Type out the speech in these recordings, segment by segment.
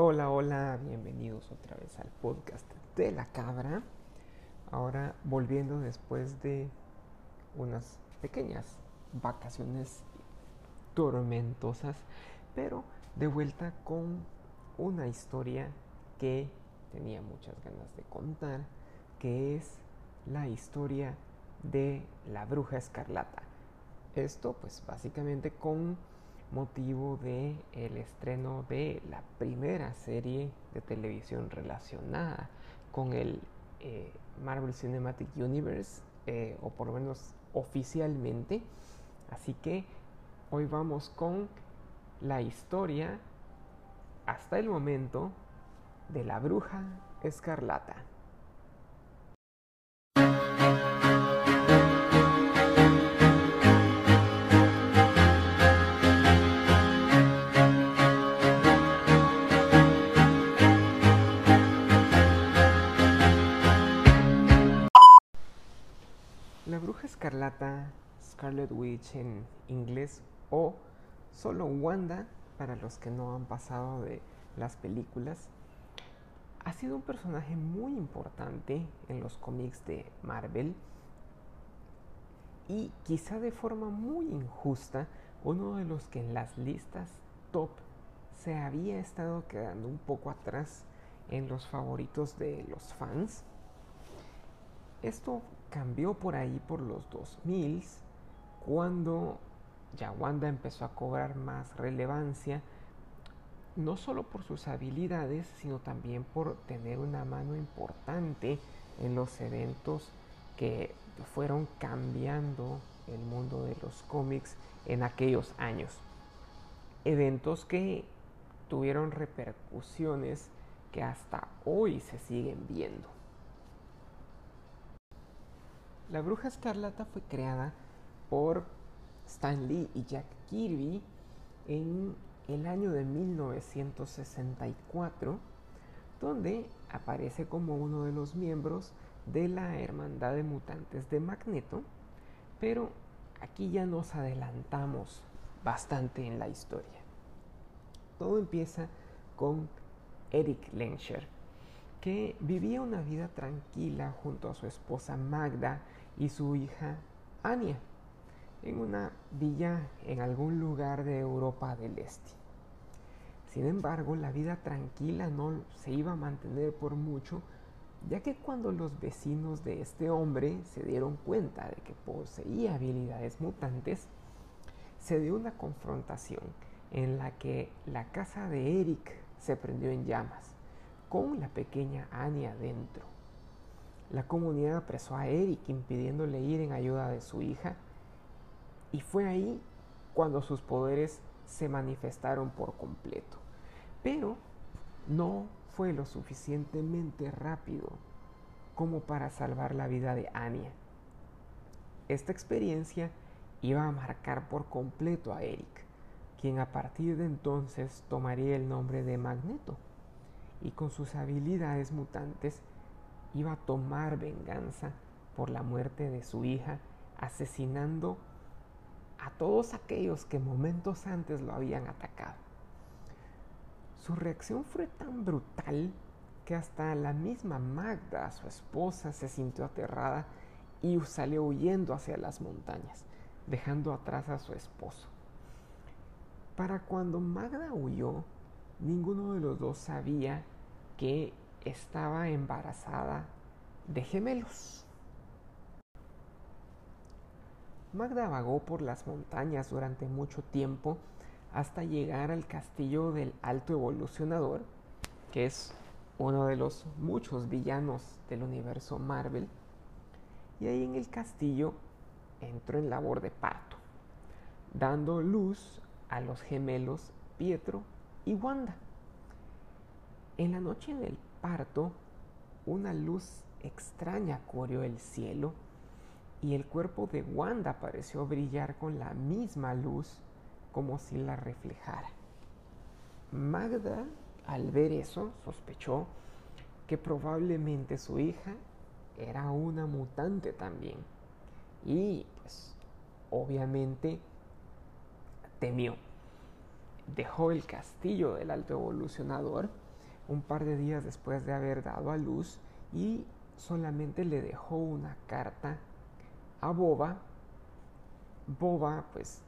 Hola, hola, bienvenidos otra vez al podcast de la cabra. Ahora volviendo después de unas pequeñas vacaciones tormentosas, pero de vuelta con una historia que tenía muchas ganas de contar, que es la historia de la bruja escarlata. Esto pues básicamente con motivo de el estreno de la primera serie de televisión relacionada con el eh, Marvel Cinematic Universe eh, o por lo menos oficialmente. Así que hoy vamos con la historia hasta el momento de la bruja escarlata escarlata, Scarlet Witch en inglés o solo Wanda para los que no han pasado de las películas, ha sido un personaje muy importante en los cómics de Marvel y quizá de forma muy injusta uno de los que en las listas top se había estado quedando un poco atrás en los favoritos de los fans. Esto cambió por ahí por los 2000 cuando ya Wanda empezó a cobrar más relevancia no solo por sus habilidades sino también por tener una mano importante en los eventos que fueron cambiando el mundo de los cómics en aquellos años. Eventos que tuvieron repercusiones que hasta hoy se siguen viendo la Bruja Escarlata fue creada por Stan Lee y Jack Kirby en el año de 1964, donde aparece como uno de los miembros de la Hermandad de Mutantes de Magneto, pero aquí ya nos adelantamos bastante en la historia. Todo empieza con Eric Lenscher, que vivía una vida tranquila junto a su esposa Magda y su hija Anya en una villa en algún lugar de Europa del Este. Sin embargo, la vida tranquila no se iba a mantener por mucho, ya que cuando los vecinos de este hombre se dieron cuenta de que poseía habilidades mutantes, se dio una confrontación en la que la casa de Eric se prendió en llamas, con la pequeña Anya dentro. La comunidad apresó a Eric impidiéndole ir en ayuda de su hija y fue ahí cuando sus poderes se manifestaron por completo. Pero no fue lo suficientemente rápido como para salvar la vida de Anya. Esta experiencia iba a marcar por completo a Eric, quien a partir de entonces tomaría el nombre de Magneto y con sus habilidades mutantes iba a tomar venganza por la muerte de su hija, asesinando a todos aquellos que momentos antes lo habían atacado. Su reacción fue tan brutal que hasta la misma Magda, su esposa, se sintió aterrada y salió huyendo hacia las montañas, dejando atrás a su esposo. Para cuando Magda huyó, ninguno de los dos sabía que estaba embarazada de gemelos. Magda vagó por las montañas durante mucho tiempo hasta llegar al castillo del Alto Evolucionador, que es uno de los muchos villanos del universo Marvel. Y ahí en el castillo entró en labor de parto, dando luz a los gemelos Pietro y Wanda. En la noche del parto, una luz extraña cubrió el cielo y el cuerpo de Wanda pareció brillar con la misma luz como si la reflejara. Magda, al ver eso, sospechó que probablemente su hija era una mutante también. Y pues obviamente temió. Dejó el castillo del alto evolucionador un par de días después de haber dado a luz y solamente le dejó una carta a Boba. Boba, pues,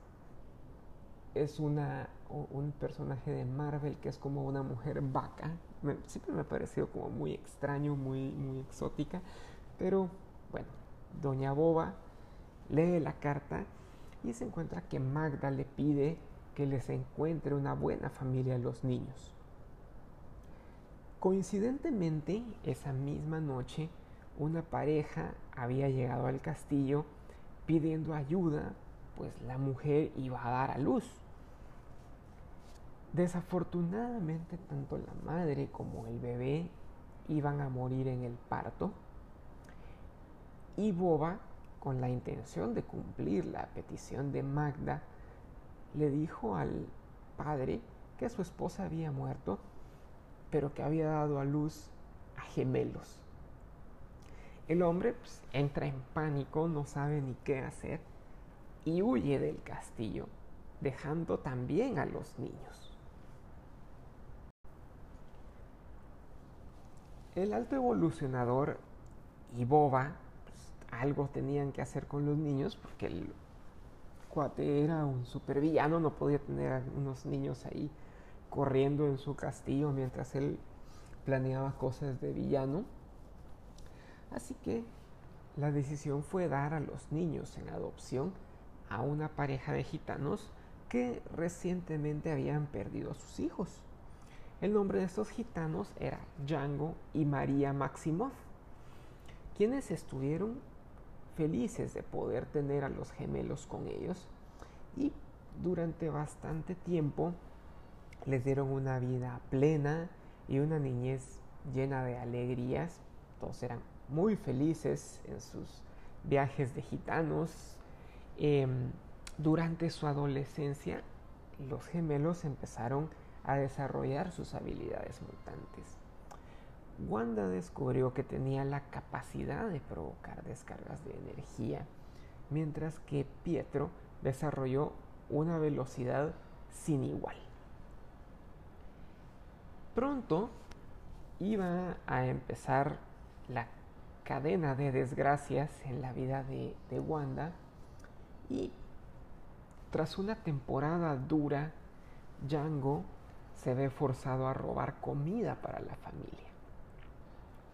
es una, un personaje de Marvel que es como una mujer vaca. siempre me ha parecido como muy extraño, muy, muy exótica. Pero bueno, Doña Boba lee la carta y se encuentra que Magda le pide que les encuentre una buena familia a los niños. Coincidentemente, esa misma noche, una pareja había llegado al castillo pidiendo ayuda, pues la mujer iba a dar a luz. Desafortunadamente, tanto la madre como el bebé iban a morir en el parto y Boba, con la intención de cumplir la petición de Magda, le dijo al padre que su esposa había muerto, pero que había dado a luz a gemelos. El hombre pues, entra en pánico, no sabe ni qué hacer y huye del castillo, dejando también a los niños. El alto evolucionador y Boba algo tenían que hacer con los niños porque el cuate era un supervillano, no podía tener unos niños ahí corriendo en su castillo mientras él planeaba cosas de villano. Así que la decisión fue dar a los niños en adopción a una pareja de gitanos que recientemente habían perdido a sus hijos. El nombre de estos gitanos era Django y María Maximoff, quienes estuvieron felices de poder tener a los gemelos con ellos y durante bastante tiempo les dieron una vida plena y una niñez llena de alegrías. Todos eran muy felices en sus viajes de gitanos. Em, durante su adolescencia, los gemelos empezaron a desarrollar sus habilidades mutantes. Wanda descubrió que tenía la capacidad de provocar descargas de energía, mientras que Pietro desarrolló una velocidad sin igual. Pronto iba a empezar la cadena de desgracias en la vida de, de Wanda y tras una temporada dura, Django se ve forzado a robar comida para la familia.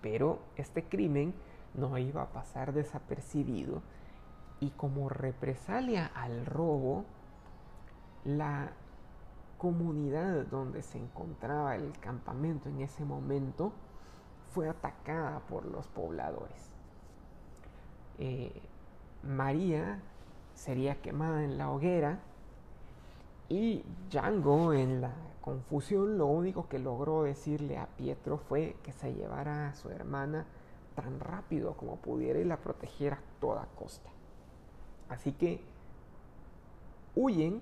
Pero este crimen no iba a pasar desapercibido y como represalia al robo, la comunidad donde se encontraba el campamento en ese momento fue atacada por los pobladores. Eh, María sería quemada en la hoguera y Django en la confusión lo único que logró decirle a Pietro fue que se llevara a su hermana tan rápido como pudiera y la protegiera a toda costa. Así que huyen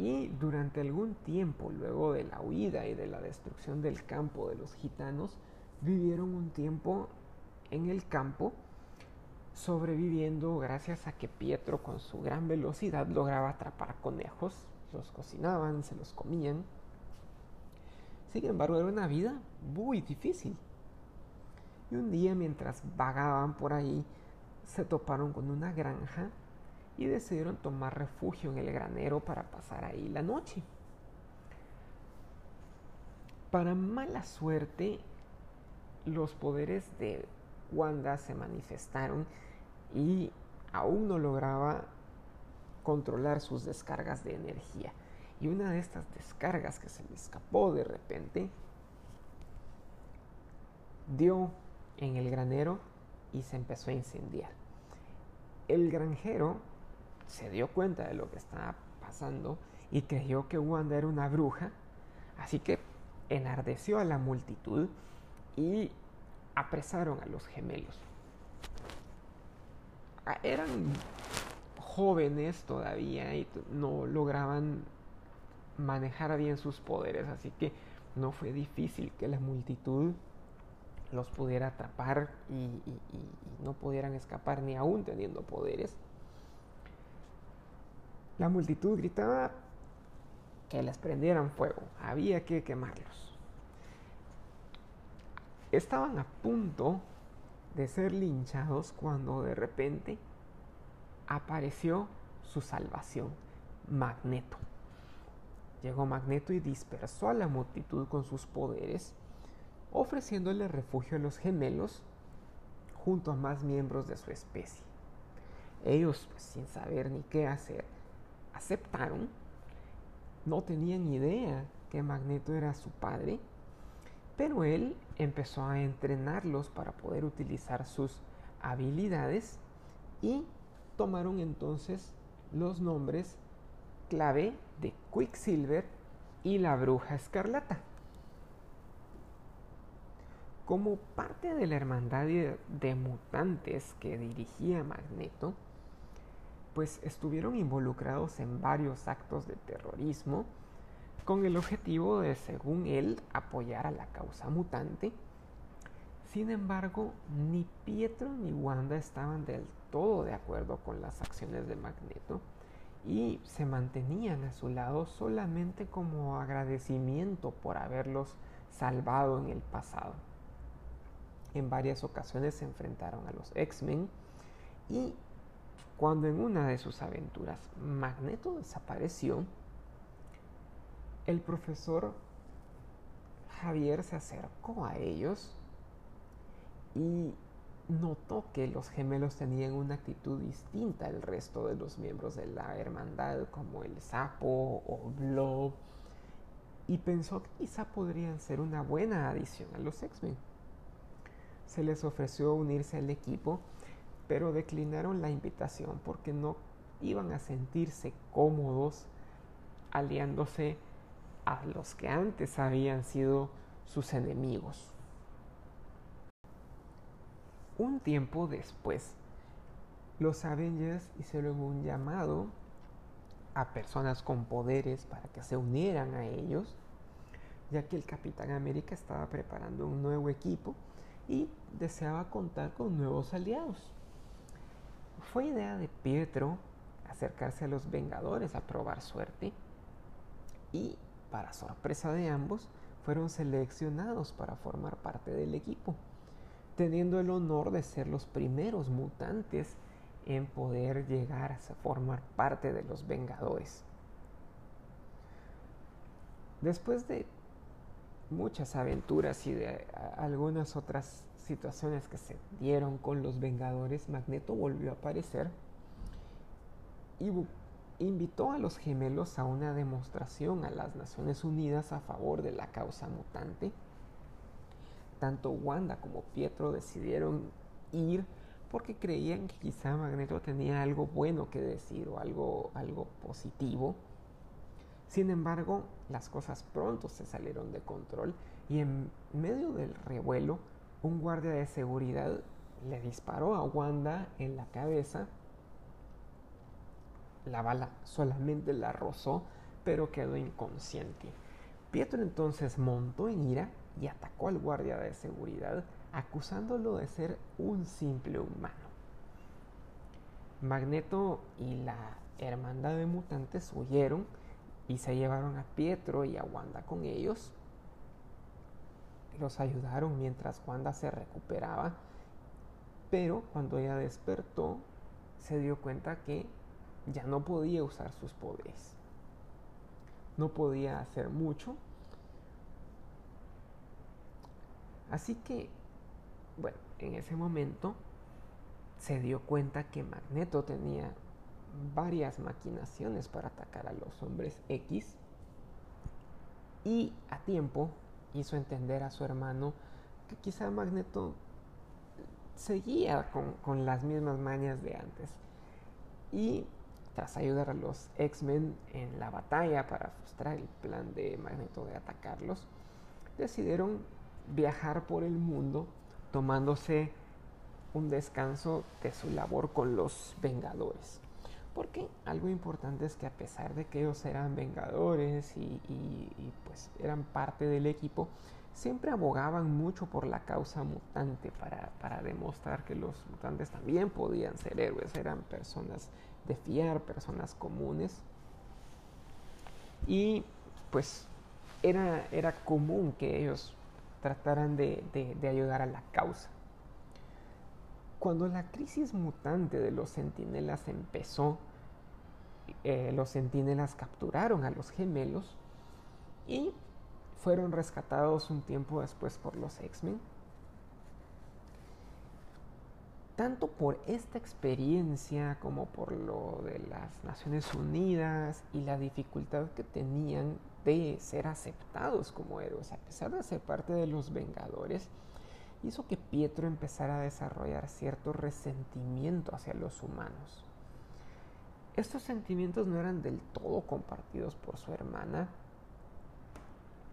y durante algún tiempo, luego de la huida y de la destrucción del campo de los gitanos, vivieron un tiempo en el campo, sobreviviendo gracias a que Pietro con su gran velocidad lograba atrapar conejos, los cocinaban, se los comían sin embargo, era una vida muy difícil. Y un día, mientras vagaban por ahí, se toparon con una granja y decidieron tomar refugio en el granero para pasar ahí la noche. Para mala suerte, los poderes de Wanda se manifestaron y aún no lograba controlar sus descargas de energía. Y una de estas descargas que se le escapó de repente dio en el granero y se empezó a incendiar. El granjero se dio cuenta de lo que estaba pasando y creyó que Wanda era una bruja, así que enardeció a la multitud y apresaron a los gemelos. Ah, eran jóvenes todavía y no lograban manejara bien sus poderes, así que no fue difícil que la multitud los pudiera atrapar y, no pudieran escapar ni aún teniendo poderes. La multitud gritaba que les prendieran fuego, había que quemarlos. estaban a punto de ser linchados cuando de repente apareció su salvación, Magneto. Llegó Magneto y dispersó a la multitud con sus poderes, ofreciéndole refugio a los gemelos junto a más miembros de su especie. Ellos, pues, sin saber ni qué hacer, aceptaron, no tenían idea que Magneto era su padre, pero él empezó a entrenarlos para poder utilizar sus habilidades y tomaron entonces los nombres clave de Quicksilver y la bruja escarlata. Como parte de la hermandad de mutantes que dirigía Magneto, pues estuvieron involucrados en varios actos de terrorismo con el objetivo de, según él, apoyar a la causa mutante. Sin embargo, ni Pietro ni Wanda estaban del todo de acuerdo con las acciones de Magneto y se mantenían a su lado solamente como agradecimiento por haberlos salvado en el pasado. En varias ocasiones se enfrentaron a los X-Men y cuando en una de sus aventuras Magneto desapareció, el profesor Javier se acercó a ellos y notó que los gemelos tenían una actitud distinta al resto de los miembros de la hermandad, como el sapo o Blob, y pensó que quizá podrían ser una buena adición a los X-Men. Se les ofreció unirse al equipo pero declinaron la invitación porque no iban a sentirse cómodos aliándose a los que antes habían sido sus enemigos. Un tiempo después, los Avengers hicieron un llamado a personas con poderes para que se unieran a ellos, ya que el Capitán América estaba preparando un nuevo equipo y deseaba contar con nuevos aliados. Fue idea de Pietro acercarse a los Vengadores a probar suerte y, para sorpresa de ambos, fueron seleccionados para formar parte del equipo, teniendo el honor de ser los primeros mutantes en poder llegar a formar parte de los Vengadores. Después de muchas aventuras y de algunas otras situaciones que se dieron con los Vengadores, Magneto volvió a aparecer y invitó a los gemelos a una demostración a las Naciones Unidas a favor de la causa mutante. Tanto Wanda como Pietro decidieron ir porque creían que quizá Magneto tenía algo bueno que decir o algo, algo positivo. Sin embargo, las cosas pronto se salieron de control y en medio del revuelo un guardia de seguridad le disparó a Wanda en la cabeza. La bala solamente la rozó, pero quedó inconsciente. Pietro entonces montó en ira y atacó al guardia de seguridad, acusándolo de ser un simple humano. Magneto y la hermandad de mutantes huyeron y se llevaron a Pietro y a Wanda con ellos los ayudaron mientras Wanda se recuperaba, pero cuando ella despertó se dio cuenta que ya no podía usar sus poderes. No podía hacer mucho. Así que, bueno, en ese momento se dio cuenta que Magneto tenía varias maquinaciones para atacar a los hombres X y a tiempo hizo entender a su hermano que quizá Magneto seguía con, las mismas mañas de antes. Y tras ayudar a los X-Men en la batalla para frustrar el plan de Magneto de atacarlos, decidieron viajar por el mundo tomándose un descanso de su labor con los Vengadores. Porque algo importante es que a pesar de que ellos eran vengadores y, pues eran parte del equipo, siempre abogaban mucho por la causa mutante para, para, demostrar que los mutantes también podían ser héroes, eran personas de fiar, personas comunes. Y pues era, era común que ellos trataran de, ayudar a la causa. Cuando la crisis mutante de los centinelas empezó, eh, los centinelas capturaron a los gemelos y fueron rescatados un tiempo después por los X-Men. Tanto por esta experiencia como por lo de las Naciones Unidas y la dificultad que tenían de ser aceptados como héroes, a pesar de ser parte de los Vengadores, hizo que Pietro empezara a desarrollar cierto resentimiento hacia los humanos. Estos sentimientos no eran del todo compartidos por su hermana,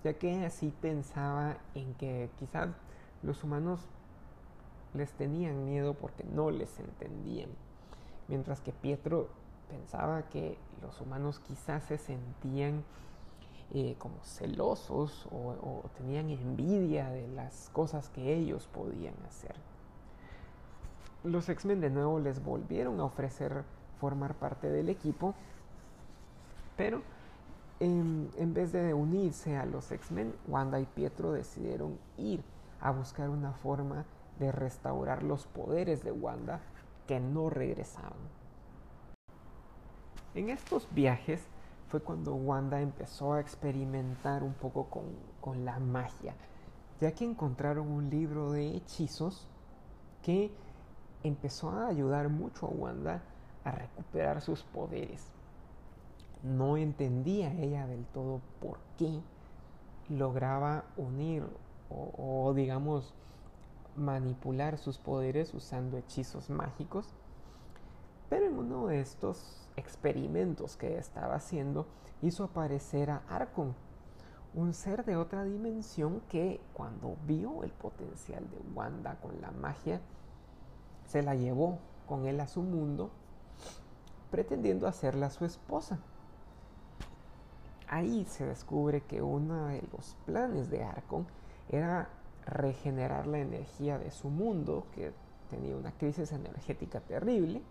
ya que así pensaba en que quizás los humanos les tenían miedo porque no les entendían, mientras que Pietro pensaba que los humanos quizás se sentían eh, como celosos o, tenían envidia de las cosas que ellos podían hacer. Los X-Men de nuevo les volvieron a ofrecer formar parte del equipo, pero en, en vez de unirse a los X-Men, Wanda y Pietro decidieron ir a buscar una forma de restaurar los poderes de Wanda que no regresaban. En estos viajes, fue cuando Wanda empezó a experimentar un poco con, la magia, ya que encontraron un libro de hechizos que empezó a ayudar mucho a Wanda a recuperar sus poderes. No entendía ella del todo por qué lograba unir o, digamos manipular sus poderes usando hechizos mágicos, pero en uno de estos experimentos que estaba haciendo, hizo aparecer a Arcon, un ser de otra dimensión que cuando vio el potencial de Wanda con la magia, se la llevó con él a su mundo, pretendiendo hacerla su esposa. Ahí se descubre que uno de los planes de Arcon era regenerar la energía de su mundo, que tenía una crisis energética terrible,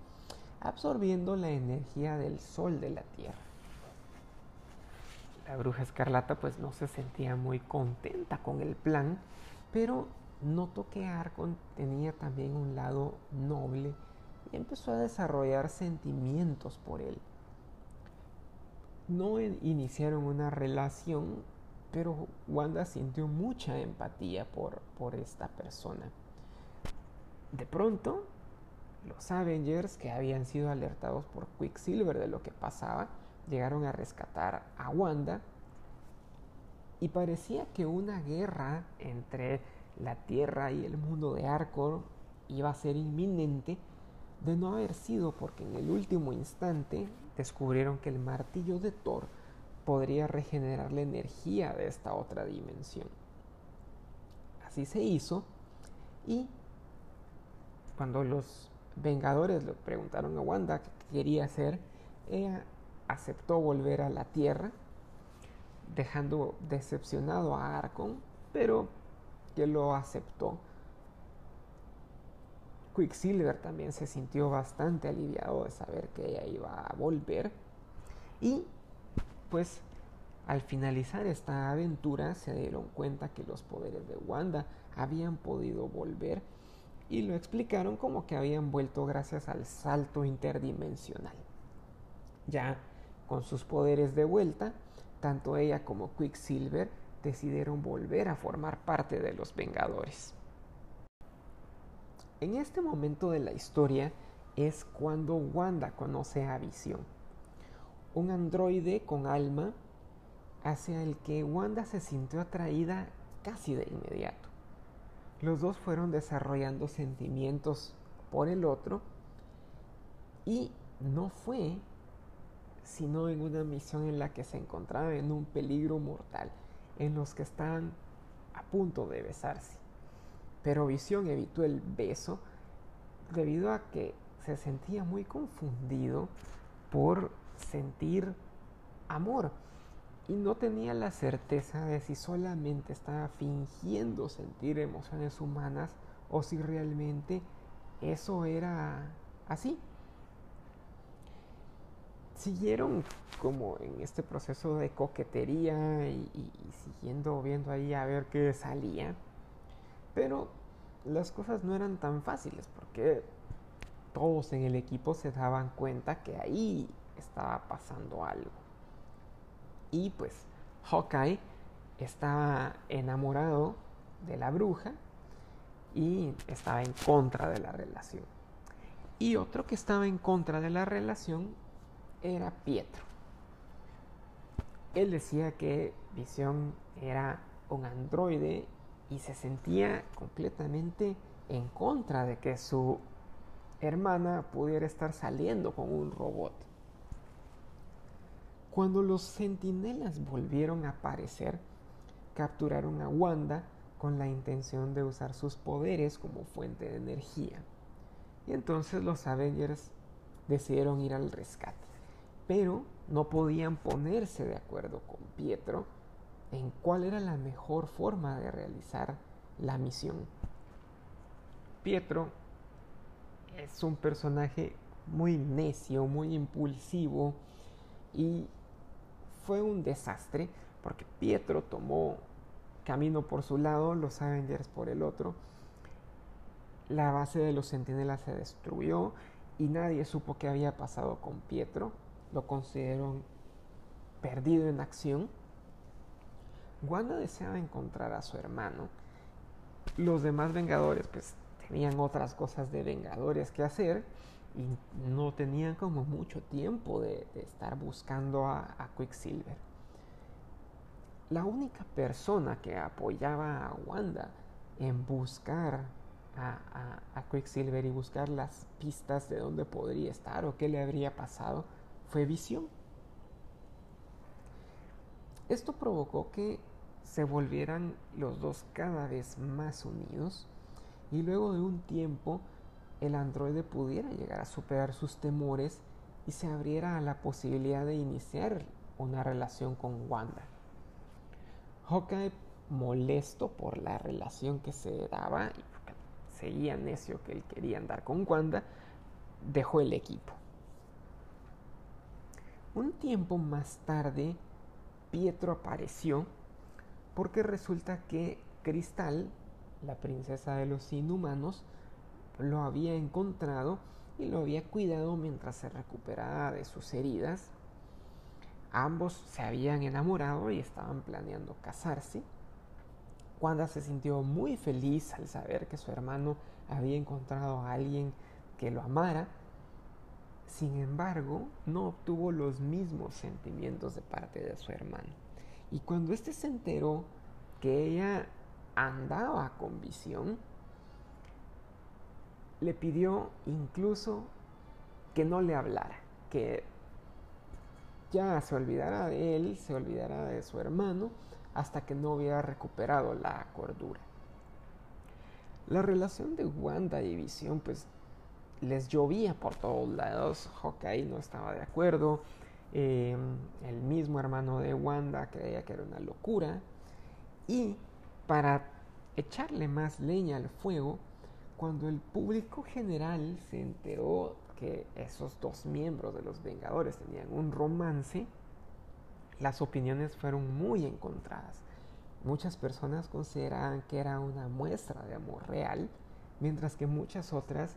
absorbiendo la energía del sol de la tierra. La bruja escarlata pues no se sentía muy contenta con el plan, pero notó que Arcon tenía también un lado noble y empezó a desarrollar sentimientos por él. No iniciaron una relación, pero Wanda sintió mucha empatía por, por esta persona. De pronto, los Avengers, que habían sido alertados por Quicksilver de lo que pasaba, llegaron a rescatar a Wanda y parecía que una guerra entre la Tierra y el mundo de Arcor iba a ser inminente de no haber sido porque en el último instante descubrieron que el martillo de Thor podría regenerar la energía de esta otra dimensión. Así se hizo y cuando los Vengadores le preguntaron a Wanda qué quería hacer. Ella aceptó volver a la Tierra, dejando decepcionado a Arcon, pero que lo aceptó. Quicksilver también se sintió bastante aliviado de saber que ella iba a volver. Y pues al finalizar esta aventura se dieron cuenta que los poderes de Wanda habían podido volver y lo explicaron como que habían vuelto gracias al salto interdimensional. Ya con sus poderes de vuelta, tanto ella como Quicksilver decidieron volver a formar parte de los Vengadores. En este momento de la historia es cuando Wanda conoce a Visión, un androide con alma hacia el que Wanda se sintió atraída casi de inmediato. Los dos fueron desarrollando sentimientos por el otro y no fue sino en una misión en la que se encontraban en un peligro mortal, en los que estaban a punto de besarse. Pero Visión evitó el beso debido a que se sentía muy confundido por sentir amor y no tenía la certeza de si solamente estaba fingiendo sentir emociones humanas o si realmente eso era así. siguieron como en este proceso de coquetería y, siguiendo viendo ahí a ver qué salía. Pero las cosas no eran tan fáciles porque todos en el equipo se daban cuenta que ahí estaba pasando algo. Y pues Hawkeye estaba enamorado de la bruja y estaba en contra de la relación. Y otro que estaba en contra de la relación era Pietro. Él decía que Visión era un androide y se sentía completamente en contra de que su hermana pudiera estar saliendo con un robot. Cuando los centinelas volvieron a aparecer, capturaron a Wanda con la intención de usar sus poderes como fuente de energía. Y entonces los Avengers decidieron ir al rescate. Pero no podían ponerse de acuerdo con Pietro en cuál era la mejor forma de realizar la misión. Pietro es un personaje muy necio, muy impulsivo y fue un desastre porque Pietro tomó camino por su lado, los Avengers por el otro. La base de los Centinelas se destruyó y nadie supo qué había pasado con Pietro. Lo consideraron perdido en acción. Wanda deseaba encontrar a su hermano. Los demás Vengadores pues tenían otras cosas de Vengadores que hacer y no tenían como mucho tiempo de, estar buscando a Quicksilver la única persona que apoyaba a Wanda en buscar a, Quicksilver y buscar las pistas de dónde podría estar o qué le habría pasado fue Visión. Esto provocó que se volvieran los dos cada vez más unidos y luego de un tiempo el androide pudiera llegar a superar sus temores y se abriera a la posibilidad de iniciar una relación con Wanda. Hawkeye, molesto por la relación que se daba y seguía necio que él quería andar con Wanda, dejó el equipo. Un tiempo más tarde, Pietro apareció porque resulta que Cristal, la princesa de los inhumanos, lo había encontrado y lo había cuidado mientras se recuperaba de sus heridas Ambos se habían enamorado y estaban planeando casarse. Wanda se sintió muy feliz al saber que su hermano había encontrado a alguien que lo amara. Sin embargo, no obtuvo los mismos sentimientos de parte de su hermano. Y cuando éste se enteró que ella andaba con visión, le pidió incluso que no le hablara, que ya se olvidará de él, se olvidará de su hermano, hasta que no hubiera recuperado la cordura. La relación de Wanda y Visión, pues les llovía por todos lados. Hawkeye no estaba de acuerdo. Em, el mismo hermano de Wanda creía que era una locura. Y para echarle más leña al fuego, cuando el público general se enteró que esos dos miembros de los Vengadores tenían un romance, las opiniones fueron muy encontradas. Muchas personas consideraban que era una muestra de amor real, mientras que muchas otras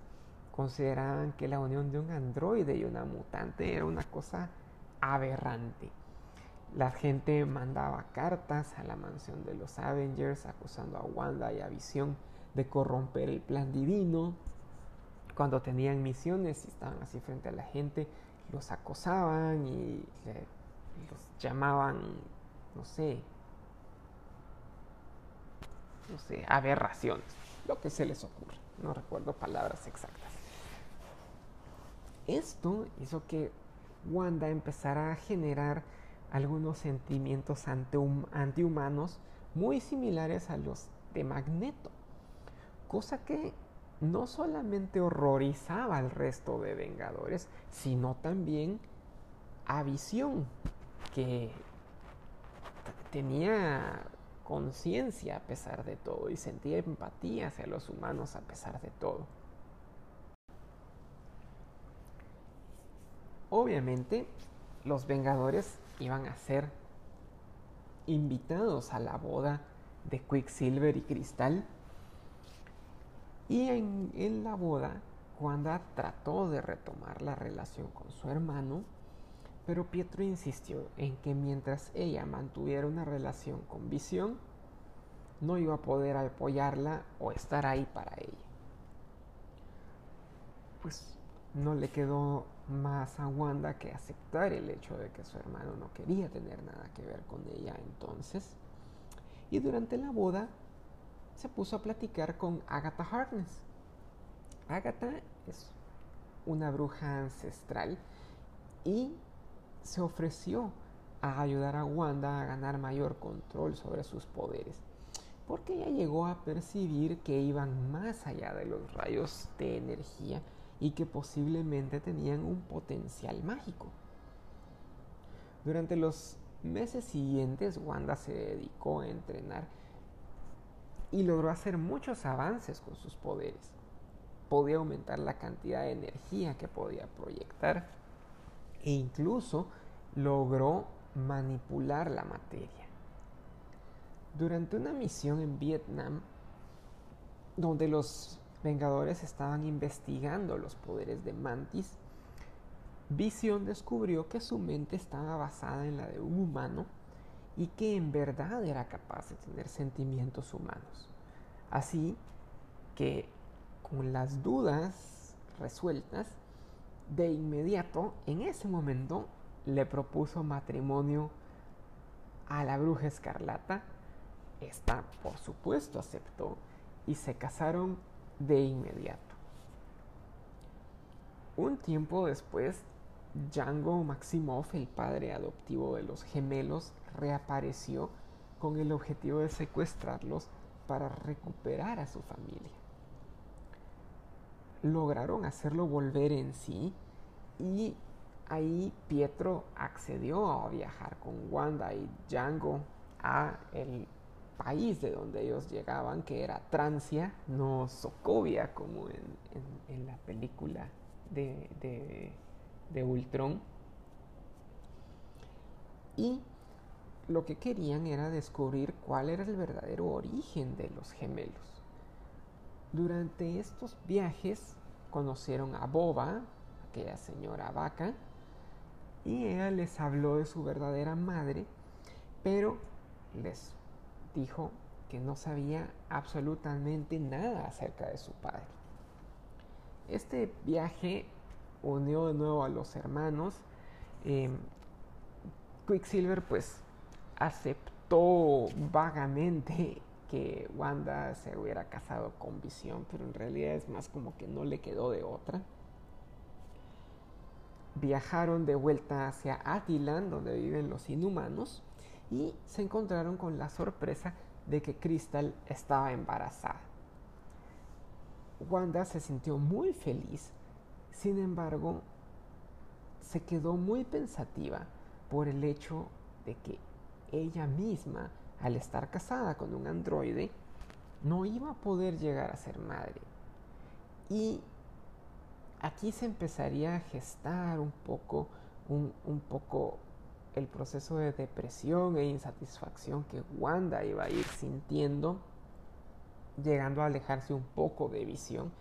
consideraban que la unión de un androide y una mutante era una cosa aberrante. La gente mandaba cartas a la mansión de los Avengers acusando a Wanda y a Visión de corromper el plan divino, cuando tenían misiones y estaban así frente a la gente, los acosaban y los llamaban, no sé, no sé, aberraciones, lo que se les ocurre, no recuerdo palabras exactas. Esto hizo que Wanda empezara a generar algunos sentimientos antihumanos muy similares a los de Magneto, cosa que no solamente horrorizaba al resto de Vengadores, sino también a Visión, que tenía conciencia a pesar de todo y sentía empatía hacia los humanos a pesar de todo. obviamente los Vengadores iban a ser invitados a la boda de Quicksilver y Cristal. Y en, la boda, Wanda trató de retomar la relación con su hermano, pero Pietro insistió en que mientras ella mantuviera una relación con Visión, no iba a poder apoyarla o estar ahí para ella. Pues no le quedó más a Wanda que aceptar el hecho de que su hermano no quería tener nada que ver con ella entonces. Y durante la boda se puso a platicar con Agatha Harkness. Agatha es una bruja ancestral y se ofreció a ayudar a Wanda a ganar mayor control sobre sus poderes, porque ella llegó a percibir que iban más allá de los rayos de energía y que posiblemente tenían un potencial mágico. Durante los meses siguientes, Wanda se dedicó a entrenar y logró hacer muchos avances con sus poderes. Podía aumentar la cantidad de energía que podía proyectar e incluso logró manipular la materia. Durante una misión en Vietnam, donde los Vengadores estaban investigando los poderes de Mantis, Vision descubrió que su mente estaba basada en la de un humano y que en verdad era capaz de tener sentimientos humanos. Así que, con las dudas resueltas, de inmediato, en ese momento, le propuso matrimonio a la bruja escarlata. Esta, por supuesto, aceptó y se casaron de inmediato. Un tiempo después, Django Maximoff, el padre adoptivo de los gemelos, reapareció con el objetivo de secuestrarlos para recuperar a su familia. Lograron hacerlo volver en sí y ahí Pietro accedió a viajar con Wanda y Django a el país de donde ellos llegaban, que era Trancia, no Sokovia, como en, la película de, de, de Ultron. Y lo que querían era descubrir cuál era el verdadero origen de los gemelos. Durante estos viajes conocieron a Boba, aquella señora vaca, y ella les habló de su verdadera madre, pero les dijo que no sabía absolutamente nada acerca de su padre. Este viaje unió de nuevo a los hermanos. Em, Quicksilver pues aceptó vagamente que Wanda se hubiera casado con Visión, pero en realidad es más como que no le quedó de otra. Viajaron de vuelta hacia Attilan, donde viven los inhumanos, y se encontraron con la sorpresa de que Crystal estaba embarazada. Wanda se sintió muy feliz, sin embargo, se quedó muy pensativa por el hecho de que ella misma, al estar casada con un androide, no iba a poder llegar a ser madre. Y aquí se empezaría a gestar un poco, un, un poco el proceso de depresión e insatisfacción que Wanda iba a ir sintiendo, llegando a alejarse un poco de visión,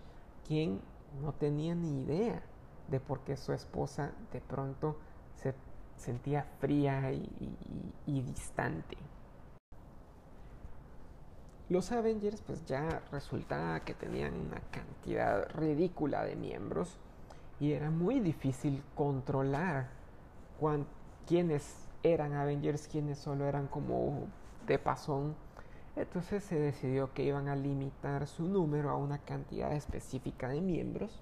quien no tenía ni idea de por qué su esposa de pronto se sentía fría y, distante. Los Avengers pues ya resultaba que tenían una cantidad ridícula de miembros y era muy difícil controlar cuánto quiénes eran Avengers, quiénes solo eran como de pasón. Entonces se decidió que iban a limitar su número a una cantidad específica de miembros.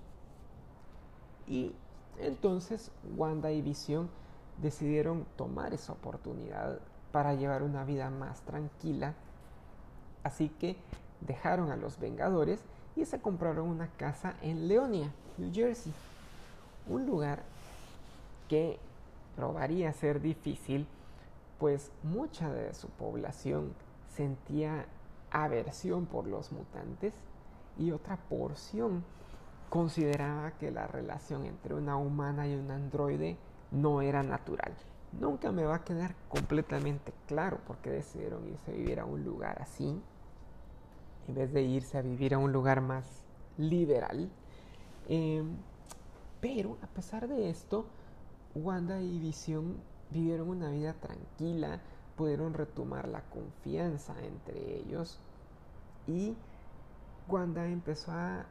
Y entonces Wanda y Visión decidieron tomar esa oportunidad para llevar una vida más tranquila. Así que dejaron a los Vengadores y se compraron una casa en Leonia, New Jersey. Un lugar que probaría ser difícil, pues mucha de su población sentía aversión por los mutantes y otra porción consideraba que la relación entre una humana y un androide no era natural. Nunca me va a quedar completamente claro por qué decidieron irse a vivir a un lugar así, en vez de irse a vivir a un lugar más liberal. Em, pero a pesar de esto, Wanda y Visión vivieron una vida tranquila, pudieron retomar la confianza entre ellos y Wanda empezó a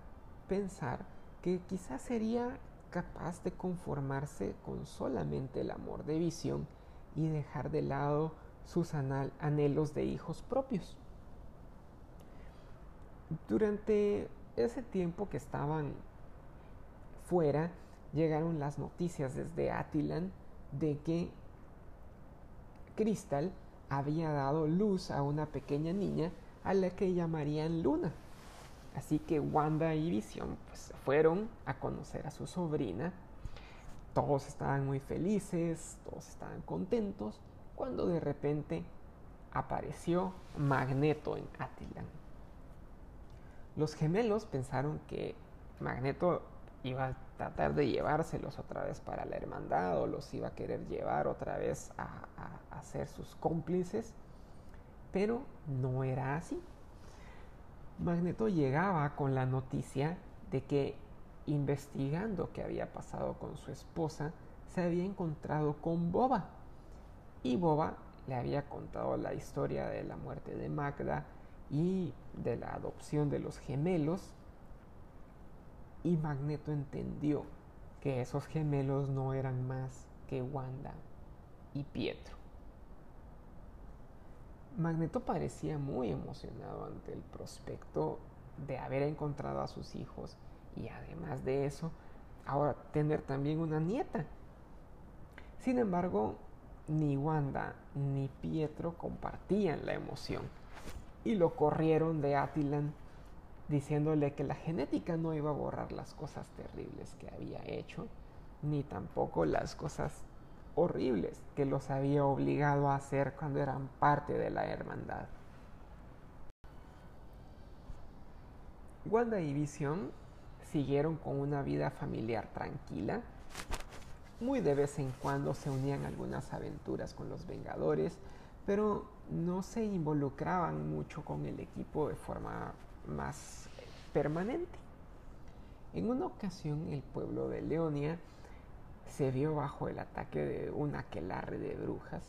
pensar que quizás sería capaz de conformarse con solamente el amor de visión y dejar de lado sus anhelos de hijos propios. Durante ese tiempo que estaban fuera, llegaron las noticias desde Atilan de que Crystal había dado luz a una pequeña niña a la que llamarían Luna. Así que Wanda y Visión pues, fueron a conocer a su sobrina. Todos estaban muy felices, todos estaban contentos, cuando de repente apareció Magneto en Atilan. Los gemelos pensaron que Magneto iba a tratar de llevárselos otra vez para la hermandad o los iba a querer llevar otra vez a, ser sus cómplices, pero no era así. Magneto llegaba con la noticia de que investigando qué había pasado con su esposa, se había encontrado con Boba. Y Boba le había contado la historia de la muerte de Magda y de la adopción de los gemelos. Y Magneto entendió que esos gemelos no eran más que Wanda y Pietro. Magneto parecía muy emocionado ante el prospecto de haber encontrado a sus hijos y además de eso, ahora tener también una nieta. Sin embargo, ni Wanda ni Pietro compartían la emoción y lo corrieron de Atilan diciéndole que la genética no iba a borrar las cosas terribles que había hecho, ni tampoco las cosas horribles que los había obligado a hacer cuando eran parte de la hermandad. Wanda y Vision siguieron con una vida familiar tranquila. Muy de vez en cuando se unían algunas aventuras con los Vengadores, pero no se involucraban mucho con el equipo de forma más permanente. En una ocasión el pueblo de Leonia se vio bajo el ataque de un aquelarre de brujas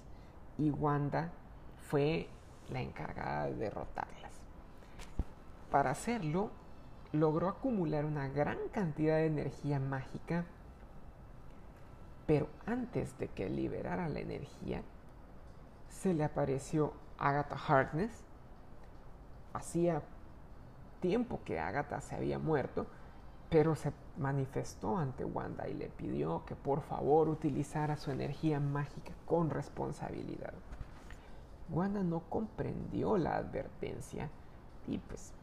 y Wanda fue la encargada de derrotarlas. Para hacerlo, logró acumular una gran cantidad de energía mágica, pero antes de que liberara la energía, se le apareció Agatha Harkness. Hacía tiempo que Agatha se había muerto, pero se manifestó ante Wanda y le pidió que por favor utilizara su energía mágica con responsabilidad. Wanda no comprendió la advertencia y pues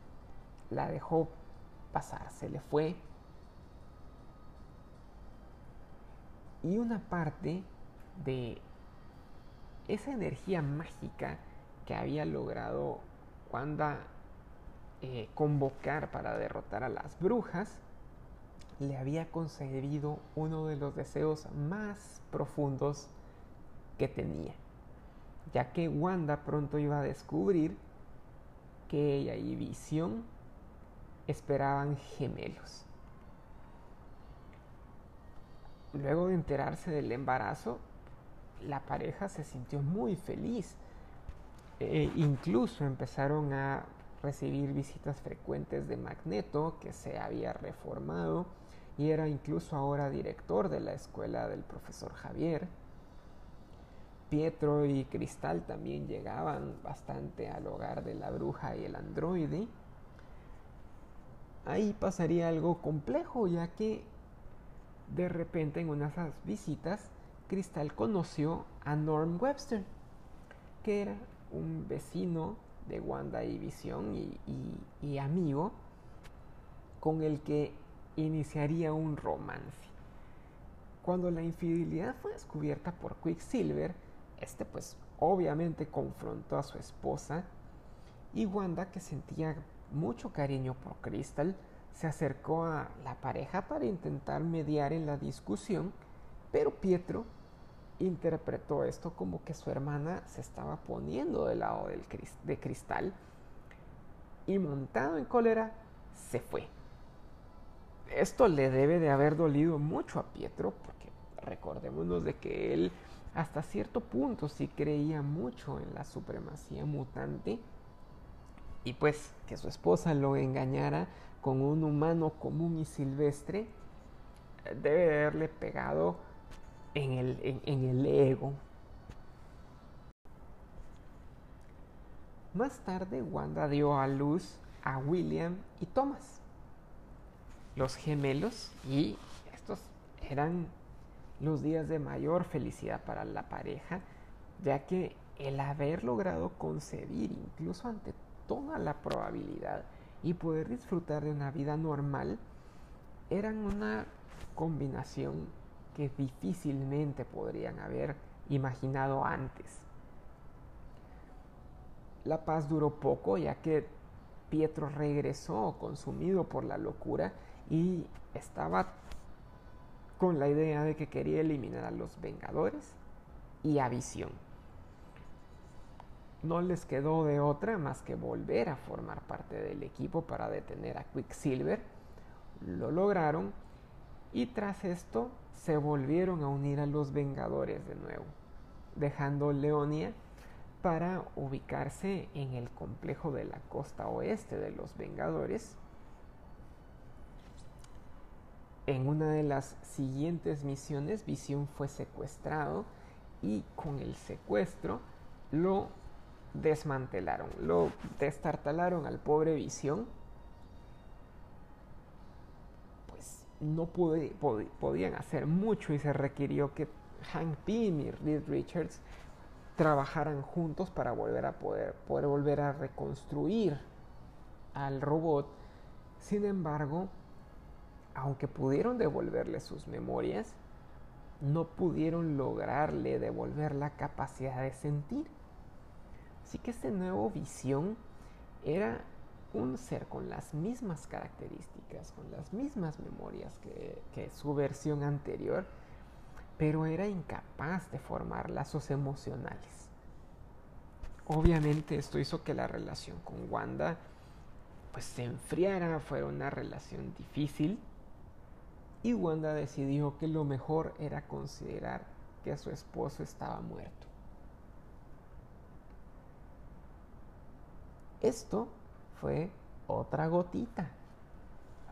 la dejó pasar, se le fue. Y una parte de esa energía mágica que había logrado Wanda eh, convocar para derrotar a las brujas, le había concedido uno de los deseos más profundos que tenía, ya que Wanda pronto iba a descubrir que ella y Visión esperaban gemelos. Luego de enterarse del embarazo, la pareja se sintió muy feliz. E incluso empezaron a recibir visitas frecuentes de Magneto, que se había reformado y era incluso ahora director de la escuela del profesor Javier. Pietro y Cristal también llegaban bastante al hogar de la bruja y el androide. Ahí pasaría algo complejo, ya que de repente en una de esas visitas, Cristal conoció a Norm Webster, que era un vecino de Wanda y y, y amigo con el que iniciaría un romance. Cuando la infidelidad fue descubierta por Quicksilver, este pues obviamente confrontó a su esposa y Wanda, que sentía mucho cariño por Crystal, se acercó a la pareja para intentar mediar en la discusión, pero Pietro interpretó esto como que su hermana se estaba poniendo del lado del de cristal y montado en cólera se fue. Esto le debe de haber dolido mucho a Pietro porque recordémonos de que él hasta cierto punto sí creía mucho en la supremacía mutante y pues que su esposa lo engañara con un humano común y silvestre debe de haberle pegado en el, en, el ego. Más tarde, Wanda dio a luz a William y Thomas, los gemelos, y estos eran los días de mayor felicidad para la pareja, ya que el haber logrado concebir, incluso ante toda la probabilidad, y poder disfrutar de una vida normal, eran una combinación que difícilmente podrían haber imaginado antes. La paz duró poco ya que Pietro regresó consumido por la locura y estaba con la idea de que quería eliminar a los Vengadores y a Visión. No les quedó de otra más que volver a formar parte del equipo para detener a Quicksilver. Lo lograron y tras esto se volvieron a unir a los Vengadores de nuevo, dejando Leonia para ubicarse en el complejo de la costa oeste de los Vengadores. En una de las siguientes misiones, Visión fue secuestrado y con el secuestro lo desmantelaron, lo destartalaron al pobre Visión no podían hacer mucho y se requirió que Hank Pym y Reed Richards trabajaran juntos para volver a poder, poder volver a reconstruir al robot. Sin embargo, aunque pudieron devolverle sus memorias, no pudieron lograrle devolver la capacidad de sentir. Así que este nuevo visión era un ser con las mismas características, con las mismas memorias que, su versión anterior, pero era incapaz de formar lazos emocionales. Obviamente esto hizo que la relación con Wanda pues se enfriara, fuera una relación difícil y Wanda decidió que lo mejor era considerar que su esposo estaba muerto. Esto fue otra gotita.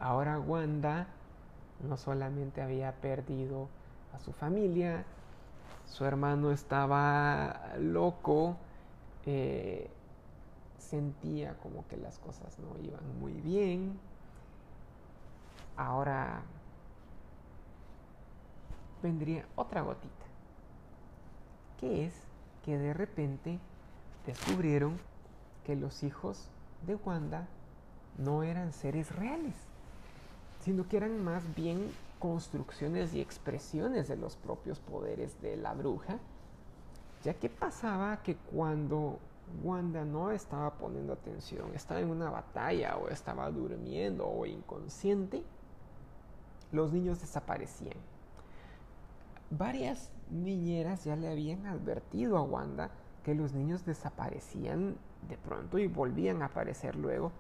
Ahora Wanda no solamente había perdido a su familia, su hermano estaba loco, eh, sentía como que las cosas no iban muy bien. Ahora vendría otra gotita, que es que de repente descubrieron que los hijos de Wanda no eran seres reales, sino que eran más bien construcciones y expresiones de los propios poderes de la bruja, ya que pasaba que cuando Wanda no estaba poniendo atención, estaba en una batalla o estaba durmiendo o inconsciente, los niños desaparecían. Varias niñeras ya le habían advertido a Wanda que los niños desaparecían de pronto y volvían a aparecer luego.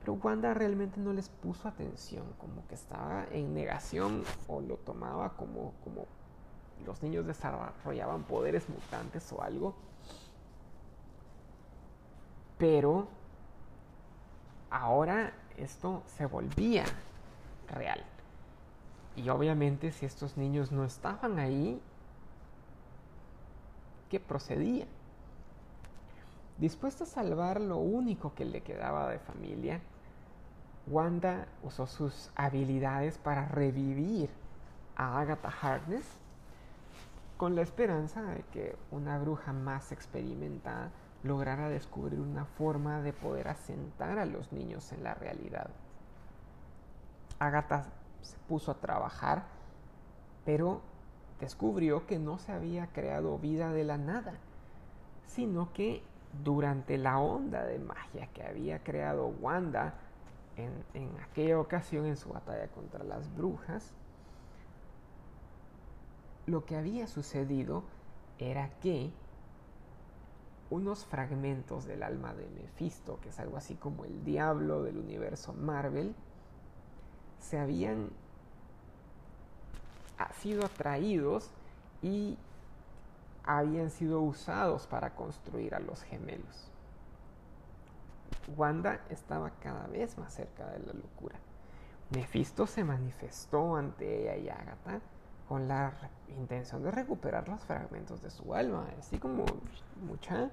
Pero Wanda realmente no les puso atención, como que estaba en negación o lo tomaba como, como los niños desarrollaban poderes mutantes o algo. Pero ahora esto se volvía real. Y obviamente si estos niños no estaban ahí, ¿qué procedía? Dispuesta a salvar lo único que le quedaba de familia, Wanda usó sus habilidades para revivir a Agatha Harkness con la esperanza de que una bruja más experimentada lograra descubrir una forma de poder asentar a los niños en la realidad. Agatha se puso a trabajar, pero descubrió que no se había creado vida de la nada, sino que durante la onda de magia que había creado Wanda, en, aquella ocasión, en su batalla contra las brujas, lo que había sucedido era que unos fragmentos del alma de Mephisto, que es algo así como el diablo del universo Marvel, se habían sido atraídos y habían sido usados para construir a los gemelos. Wanda estaba cada vez más cerca de la locura. Mephisto se manifestó ante ella y Agatha con la intención de recuperar los fragmentos de su alma, así como mucha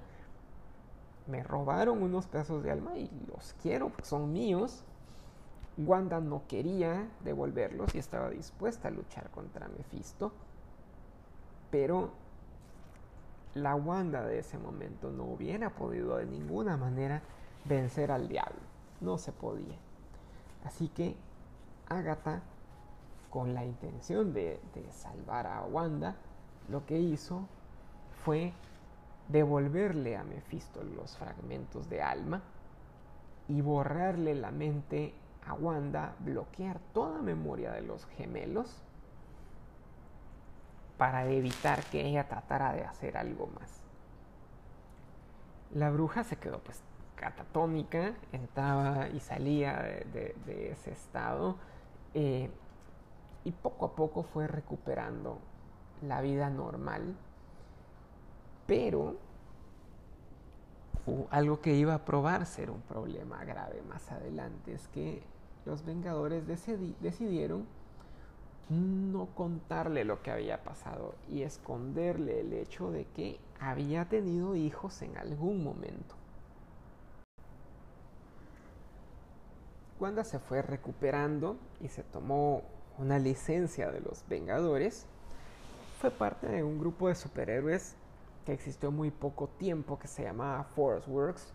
me robaron unos pedazos de alma y los quiero, son míos. Wanda no quería devolverlos y estaba dispuesta a luchar contra Mephisto, pero la Wanda de ese momento no hubiera podido de ninguna manera vencer al diablo. No se podía. Así que Agatha, con la intención de, salvar a Wanda, lo que hizo fue devolverle a Mephisto los fragmentos de alma y borrarle la mente a Wanda, bloquear toda memoria de los gemelos para evitar que ella tratara de hacer algo más. La bruja se quedó pues catatónica, entraba y salía de, ese estado eh, y poco a poco fue recuperando la vida normal, pero algo que iba a probar ser un problema grave más adelante es que los Vengadores decidieron no contarle lo que había pasado y esconderle el hecho de que había tenido hijos en algún momento. Wanda se fue recuperando y se tomó una licencia de los Vengadores. Fue parte de un grupo de superhéroes que existió muy poco tiempo que se llamaba Force Works,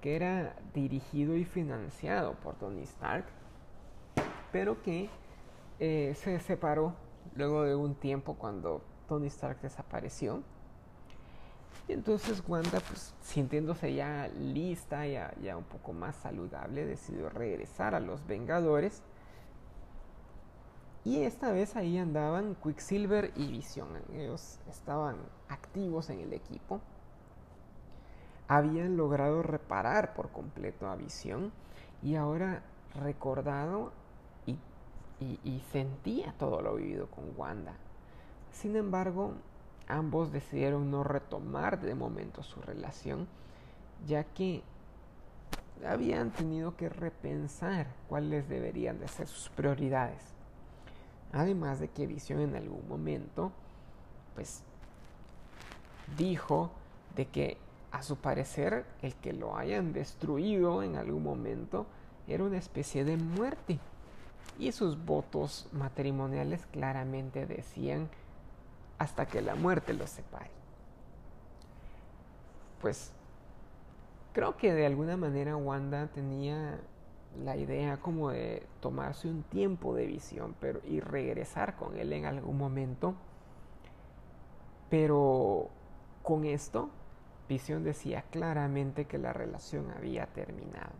que era dirigido y financiado por Tony Stark, pero que eh, se separó luego de un tiempo cuando Tony Stark desapareció y entonces Wanda, pues sintiéndose ya lista, ya, ya un poco más saludable, decidió regresar a los Vengadores. Y esta vez ahí andaban Quicksilver y Vision. Ellos estaban activos en el equipo. Habían logrado reparar por completo a Vision y ahora recordado y sentía todo lo vivido con Wanda. Sin embargo, ambos decidieron no retomar de momento su relación, ya que habían tenido que repensar cuáles deberían de ser sus prioridades. Además de que Visión en algún momento, pues, dijo de que a su parecer el que lo hayan destruido en algún momento era una especie de muerte. Y sus votos matrimoniales claramente decían hasta que la muerte los separe. Pues creo que de alguna manera Wanda tenía la idea como de tomarse un tiempo de visión pero, y regresar con él en algún momento. Pero con esto, Visión decía claramente que la relación había terminado.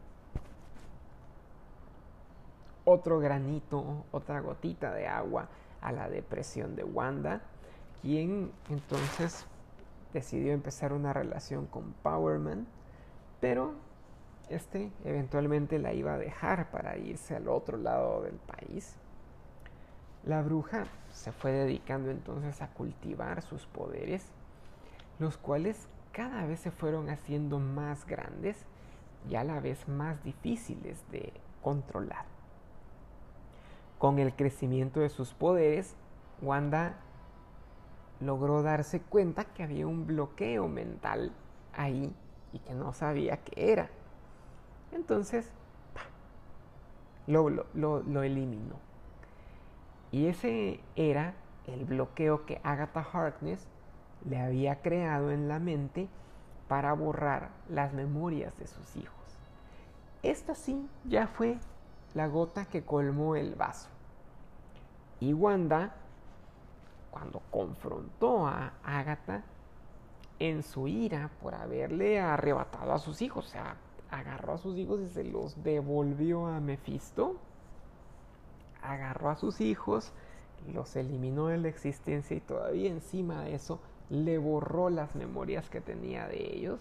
Otro granito, otra gotita de agua a la depresión de Wanda quien entonces decidió empezar una relación con Powerman, pero este eventualmente la iba a dejar para irse al otro lado del país. La bruja se fue dedicando entonces a cultivar sus poderes, los cuales cada vez se fueron haciendo más grandes y a la vez más difíciles de controlar. Con el crecimiento de sus poderes, Wanda logró darse cuenta que había un bloqueo mental ahí y que no sabía qué era. Entonces, lo, eliminó. Y ese era el bloqueo que Agatha Harkness le había creado en la mente para borrar las memorias de sus hijos. Esta sí ya fue la gota que colmó el vaso. Y Wanda cuando confrontó a Agatha en su ira por haberle arrebatado a sus hijos. O sea, agarró a sus hijos y se los devolvió a Mephisto. Agarró a sus hijos, los eliminó de la existencia y todavía encima de eso le borró las memorias que tenía de ellos.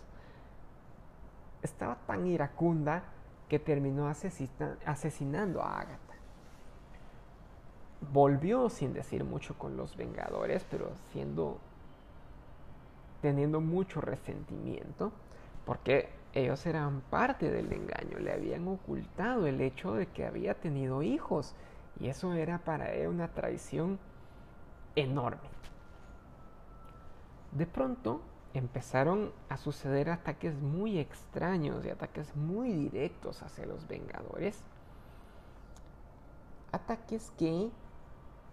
Estaba tan iracunda que terminó asesinando a Agatha. Volvió sin decir mucho con los Vengadores, pero siendo teniendo mucho resentimiento, porque ellos eran parte del engaño, le habían ocultado el hecho de que había tenido hijos, y eso era para él una traición enorme. De pronto empezaron a suceder ataques muy extraños y ataques muy directos hacia los Vengadores. Ataques que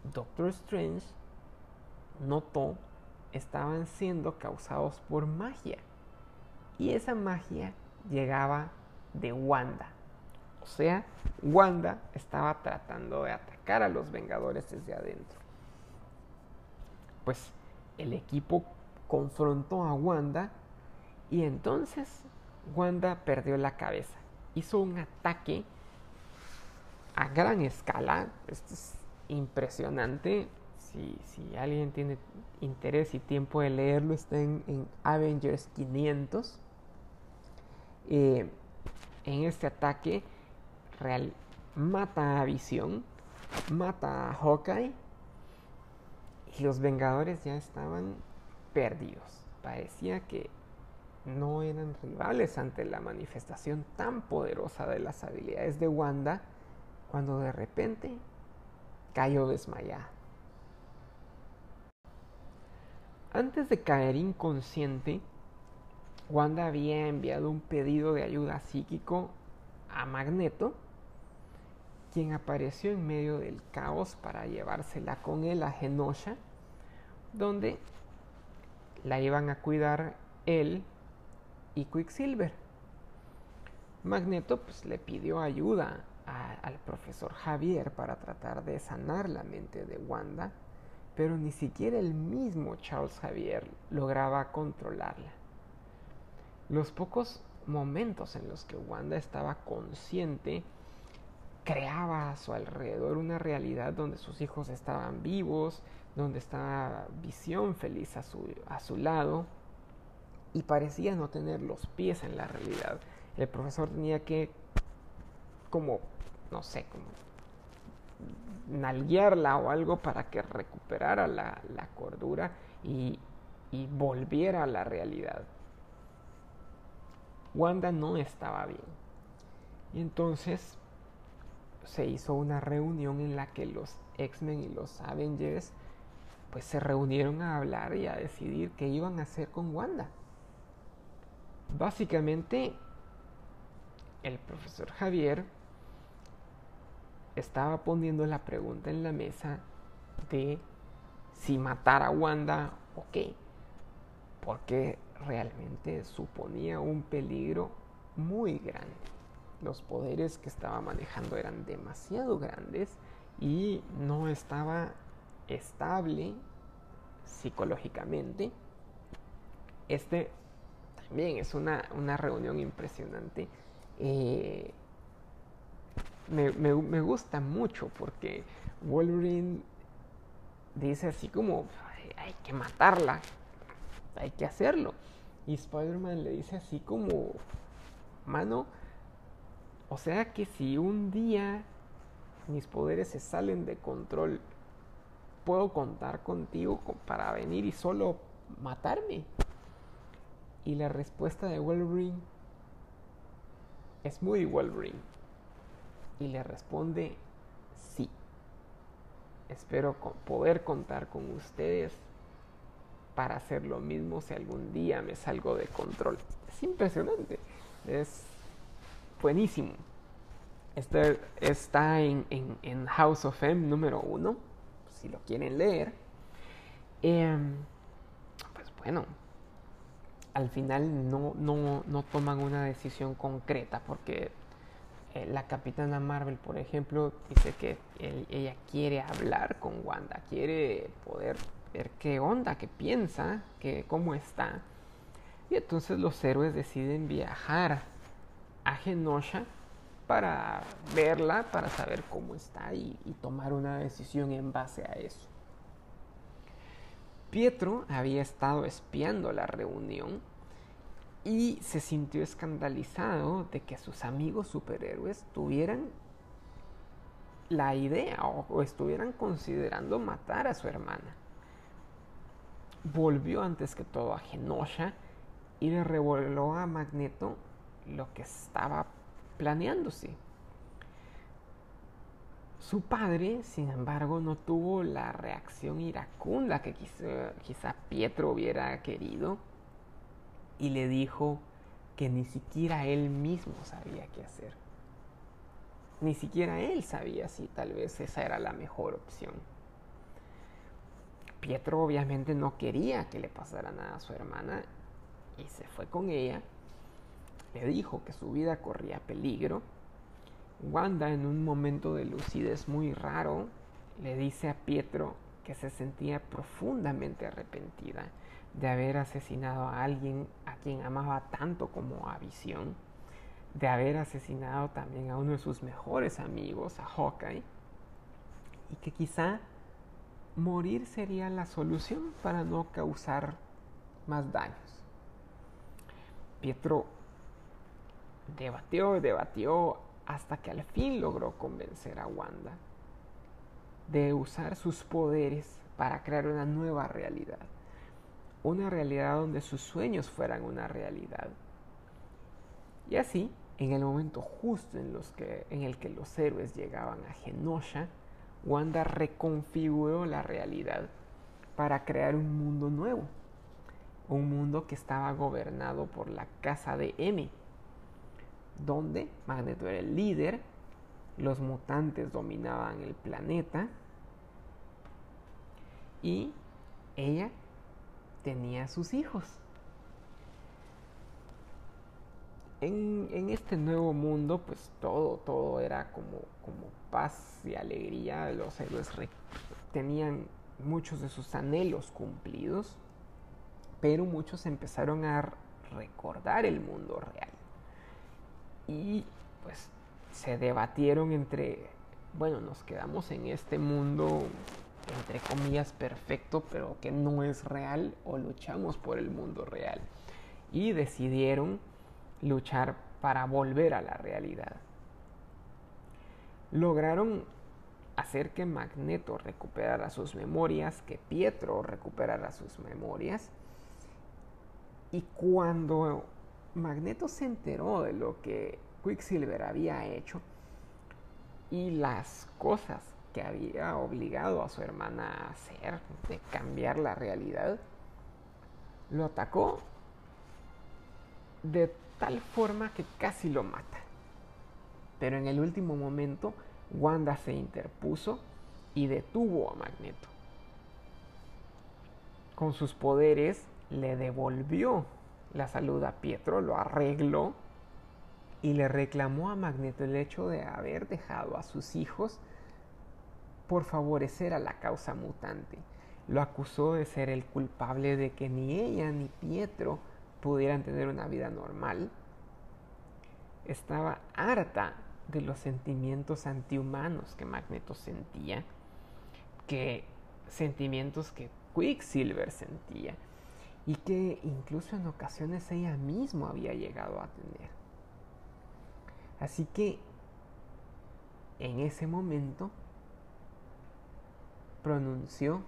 Doctor Strange notó estaban siendo causados por magia. Y esa magia llegaba de Wanda. O sea, Wanda estaba tratando de atacar a los Vengadores desde adentro. Pues el equipo confrontó a Wanda y entonces Wanda perdió la cabeza. Hizo un ataque a gran escala. Esto es impresionante si, alguien tiene interés y tiempo de leerlo, está en, Avengers 500. Eh, en este ataque, real, mata a Visión, mata a Hawkeye y los Vengadores ya estaban perdidos. Parecía que no eran rivales ante la manifestación tan poderosa de las habilidades de Wanda cuando de repente cayó desmayada. Antes de caer inconsciente, Wanda había enviado un pedido de ayuda psíquico a Magneto, quien apareció en medio del caos para llevársela con él a Genosha, donde la iban a cuidar él y Quicksilver. Magneto pues, le pidió ayuda al profesor Javier para tratar de sanar la mente de Wanda pero ni siquiera el mismo Charles Javier lograba controlarla. Los pocos momentos en los que Wanda estaba consciente creaba a su alrededor una realidad donde sus hijos estaban vivos, donde estaba visión feliz a su, a su lado y parecía no tener los pies en la realidad. El profesor tenía que, como, no sé, como nalguearla o algo para que recuperara la, cordura y, y volviera a la realidad. Wanda no estaba bien. Y entonces se hizo una reunión en la que los X-Men y los Avengers pues se reunieron a hablar y a decidir qué iban a hacer con Wanda. Básicamente el profesor Javier estaba poniendo la pregunta en la mesa de si matar a Wanda o qué, porque realmente suponía un peligro muy grande. Los poderes que estaba manejando eran demasiado grandes y no estaba estable psicológicamente. Este también es una, reunión impresionante. Eh, me, gusta mucho porque Wolverine dice así como, hay que matarla, hay que hacerlo. Y Spider-Man le dice así como, mano, o sea que si un día mis poderes se salen de control, puedo contar contigo para venir y solo matarme. Y la respuesta de Wolverine es muy Wolverine y le responde sí. Espero poder contar con ustedes para hacer lo mismo si algún día me salgo de control. Es impresionante, es buenísimo. Este está en, House of M número uno, si lo quieren leer. Em, pues bueno, al final no, no, no toman una decisión concreta porque eh, la capitana Marvel, por ejemplo, dice que ella quiere hablar con Wanda, quiere poder ver qué onda, qué piensa, qué, cómo está. Y entonces los héroes deciden viajar a Genosha para verla, para saber cómo está y tomar una decisión en base a eso. Pietro había estado espiando la reunión y se sintió escandalizado de que sus amigos superhéroes tuvieran la idea o, estuvieran considerando matar a su hermana. Volvió antes que todo a Genosha y le reveló a Magneto lo que estaba planeándose. Su padre, sin embargo, no tuvo la reacción iracunda que quizá, quizá, Pietro hubiera querido y le dijo que ni siquiera él mismo sabía qué hacer. Ni siquiera él sabía si tal vez esa era la mejor opción. Pietro obviamente no quería que le pasara nada a su hermana y se fue con ella. Le dijo que su vida corría peligro Wanda, en un momento de lucidez muy raro, le dice a Pietro que se sentía profundamente arrepentida de haber asesinado a alguien quien amaba tanto como a Visión, de haber asesinado también a uno de sus mejores amigos, a Hawkeye, y que quizá morir sería la solución para no causar más daños. Pietro debatió y debatió hasta que al fin logró convencer a Wanda de usar sus poderes para crear una nueva realidad. Una realidad donde sus sueños fueran una realidad. Y así, en el momento justo en, los que, en el que los héroes llegaban a Genosha, Wanda reconfiguró la realidad para crear un mundo nuevo. Un mundo que estaba gobernado por la casa de M, donde Magneto era el líder, los mutantes dominaban el planeta y ella tenía sus hijos. En, este nuevo mundo, pues todo, todo era como, como paz y alegría. Los héroes tenían muchos de sus anhelos cumplidos, pero muchos empezaron a recordar el mundo real y pues se debatieron entre, bueno, nos quedamos en este mundo entre comillas perfecto, pero que no es real, o luchamos por el mundo real. Y decidieron luchar para volver a la realidad. Lograron hacer que Magneto recuperara sus memorias, que Pietro recuperara sus memorias. Y cuando Magneto se enteró de lo que Quicksilver había hecho y las cosas que había obligado a su hermana a hacer, de cambiar la realidad, lo atacó de tal forma que casi lo mata. Pero en el último momento, Wanda se interpuso y detuvo a Magneto. Con sus poderes le devolvió la salud a Pietro, lo arregló y le reclamó a Magneto el hecho de haber dejado a sus hijos por favorecer a la causa mutante. Lo acusó de ser el culpable de que ni ella ni Pietro pudieran tener una vida normal. Estaba harta de los sentimientos antihumanos que Magneto sentía, que sentimientos que Quicksilver sentía y que incluso en ocasiones ella misma había llegado a tener. Así que en ese momento pronunció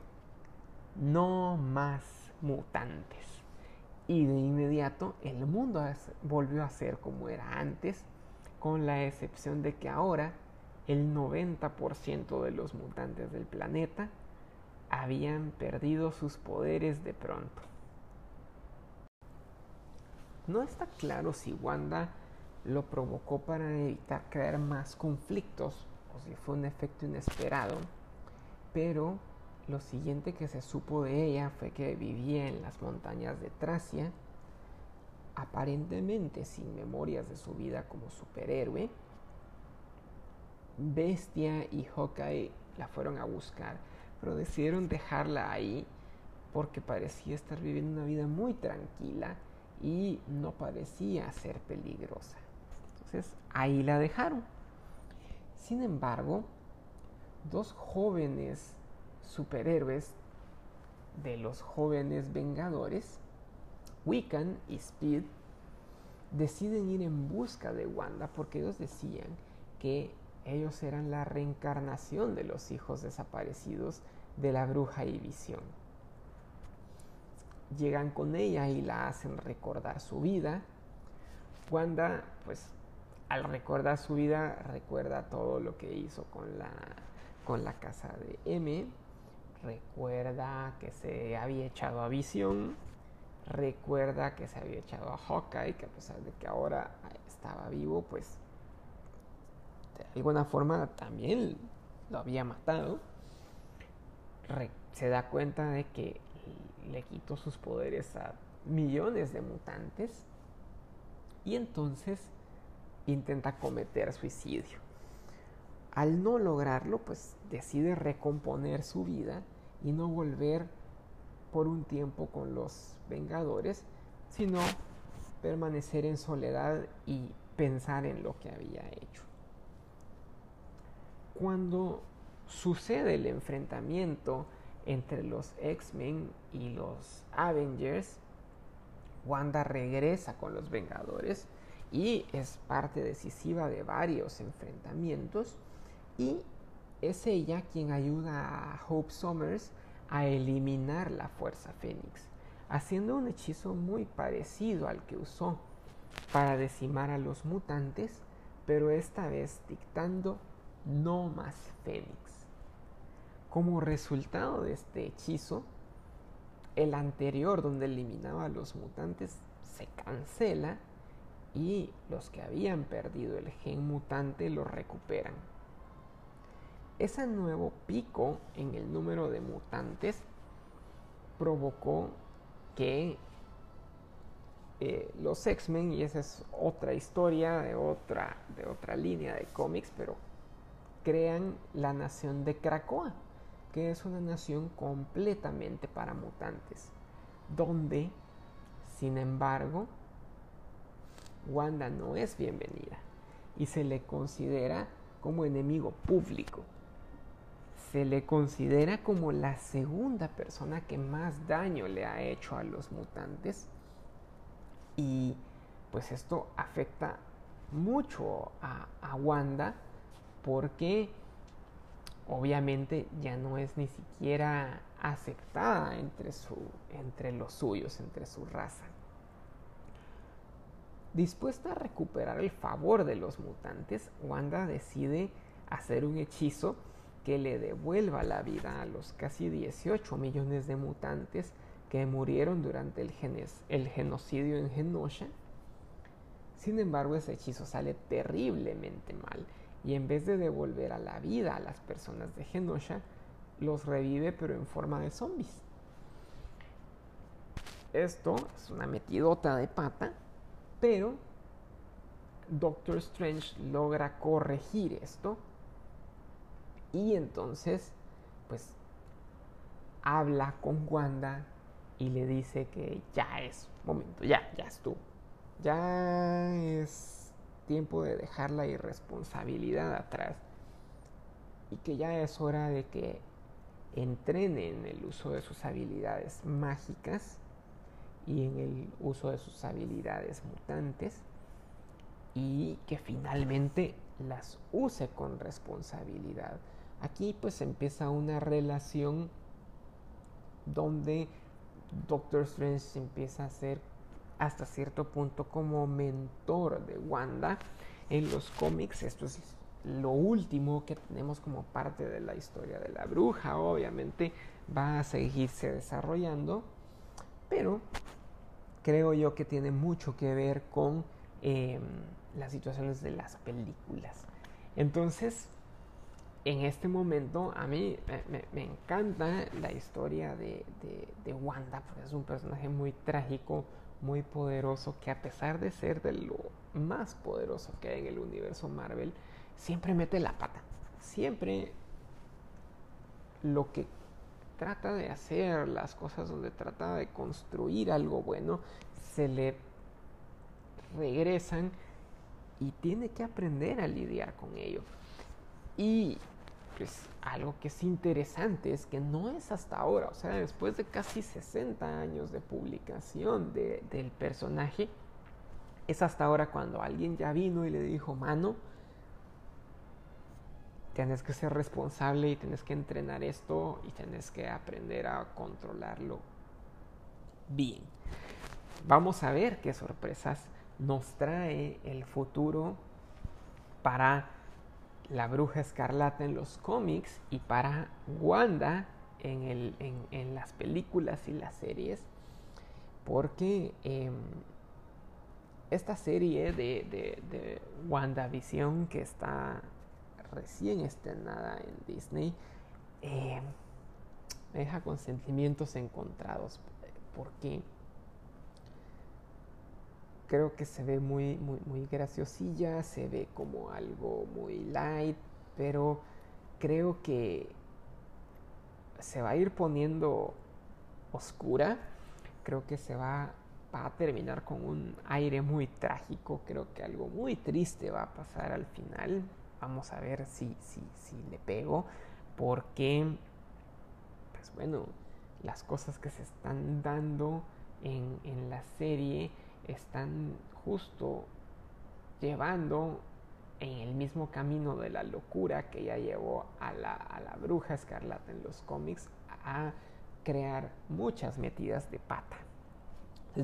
no más mutantes. Y de inmediato el mundo volvió a ser como era antes, con la excepción de que ahora el 90% de los mutantes del planeta habían perdido sus poderes de pronto. No está claro si Wanda lo provocó para evitar crear más conflictos o si fue un efecto inesperado, pero lo siguiente que se supo de ella fue que vivía en las montañas de Tracia, aparentemente sin memorias de su vida como superhéroe. Bestia y Hawkeye la fueron a buscar, pero decidieron dejarla ahí porque parecía estar viviendo una vida muy tranquila y no parecía ser peligrosa. entonces ahí la dejaron. Sin embargo, dos jóvenes superhéroes de los jóvenes vengadores, Wiccan y Speed, deciden ir en busca de Wanda porque ellos decían que ellos eran la reencarnación de los hijos desaparecidos de la bruja y visión. Llegan con ella y la hacen recordar su vida. Wanda, pues, al recordar su vida, recuerda todo lo que hizo con la, con la casa de M. Recuerda que se había echado a visión recuerda que se había echado a Hawkeye, que a pesar de que ahora estaba vivo, pues de alguna forma también lo había matado. se da cuenta de que le quitó sus poderes a millones de mutantes y entonces intenta cometer suicidio. Al no lograrlo, pues decide recomponer su vida y no volver por un tiempo con los Vengadores, sino permanecer en soledad y pensar en lo que había hecho. Cuando sucede el enfrentamiento entre los X-Men y los Avengers, Wanda regresa con los Vengadores y es parte decisiva de varios enfrentamientos y es ella quien ayuda a Hope Summers a eliminar la fuerza Fénix, haciendo un hechizo muy parecido al que usó para decimar a los mutantes, pero esta vez dictando no más Fénix. Como resultado de este hechizo, el anterior donde eliminaba a los mutantes se cancela y los que habían perdido el gen mutante lo recuperan. Ese nuevo pico en el número de mutantes provocó que eh, los X-Men, y esa es otra historia de otra, de otra línea de cómics, pero crean la nación de Krakoa, que es una nación completamente para mutantes, donde, sin embargo, Wanda no es bienvenida y se le considera como enemigo público se le considera como la segunda persona que más daño le ha hecho a los mutantes y pues esto afecta mucho a, Wanda porque obviamente ya no es ni siquiera aceptada entre, su, entre los suyos, entre su raza. Dispuesta a recuperar el favor de los mutantes, Wanda decide hacer un hechizo que le devuelva la vida a los casi 18 millones de mutantes que murieron durante el, genocidio en Genosha. Sin embargo, ese hechizo sale terriblemente mal y en vez de devolver a la vida a las personas de Genosha, los revive pero en forma de zombies. Esto es una metidota de pata, pero Doctor Strange logra corregir esto y entonces, pues, habla con Wanda y le dice que ya es momento, ya, ya estuvo. Ya es tiempo de dejar la irresponsabilidad atrás. Y que ya es hora de que entrene en el uso de sus habilidades mágicas y en el uso de sus habilidades mutantes y que finalmente las use con responsabilidad. Aquí pues empieza una relación donde Doctor Strange empieza a ser hasta cierto punto como mentor de Wanda en los cómics. Esto es lo último que tenemos como parte de la historia de la bruja. Obviamente va a seguirse desarrollando, pero creo yo que tiene mucho que ver con em, las situaciones de las películas. Entonces, en este momento a mí me, encanta la historia de, Wanda, porque es un personaje muy trágico, muy poderoso, que a pesar de ser de lo más poderoso que hay en el universo Marvel, siempre mete la pata. Siempre lo que trata de hacer, las cosas donde trata de construir algo bueno, se le regresan y tiene que aprender a lidiar con ello. Y pues algo que es interesante es que no es hasta ahora, o sea, después de casi 60 años de publicación del personaje, es hasta ahora cuando alguien ya vino y le dijo, mano, tienes que ser responsable y tienes que entrenar esto y tienes que aprender a controlarlo bien. Vamos a ver qué sorpresas nos trae el futuro para la bruja escarlata en los cómics y para Wanda en, las películas y las series. Porque em, esta serie de, de, de WandaVision que está recién estrenada en Disney, em, me deja con sentimientos encontrados. Porque creo que se ve muy, muy, muy graciosilla, se ve como algo muy light, pero creo que se va a ir poniendo oscura, creo que se va, va, a terminar con un aire muy trágico, creo que algo muy triste va a pasar al final, vamos a ver si, si, si le pego, porque, pues bueno, las cosas que se están dando en, en la serie, están justo llevando en el mismo camino de la locura que ya llevó a la, a la bruja escarlata en los cómics a crear muchas metidas de pata.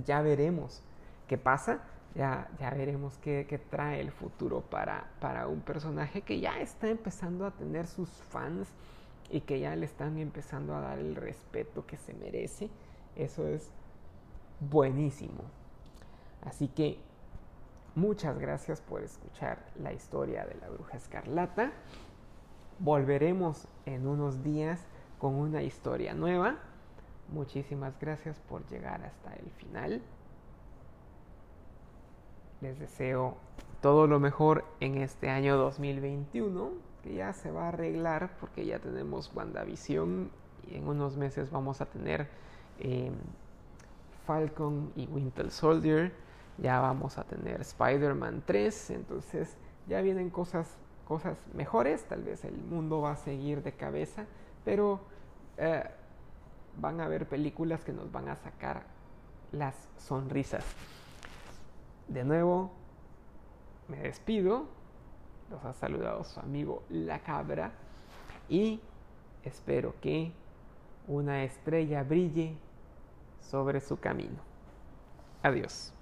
ya veremos qué pasa, ya, ya veremos qué, qué, trae el futuro para, para un personaje que ya está empezando a tener sus fans y que ya le están empezando a dar el respeto que se merece. Eso es buenísimo. Así que muchas gracias por escuchar la historia de la bruja escarlata. Volveremos en unos días con una historia nueva. Muchísimas gracias por llegar hasta el final. Les deseo todo lo mejor en este año 2021, que ya se va a arreglar porque ya tenemos WandaVision y en unos meses vamos a tener eh, Falcon y Winter Soldier ya vamos a tener Spider-Man 3, entonces ya vienen cosas, cosas mejores, tal vez el mundo va a seguir de cabeza, pero eh, van a haber películas que nos van a sacar las sonrisas. De nuevo, me despido, los ha saludado su amigo La Cabra y espero que una estrella brille sobre su camino. Adiós.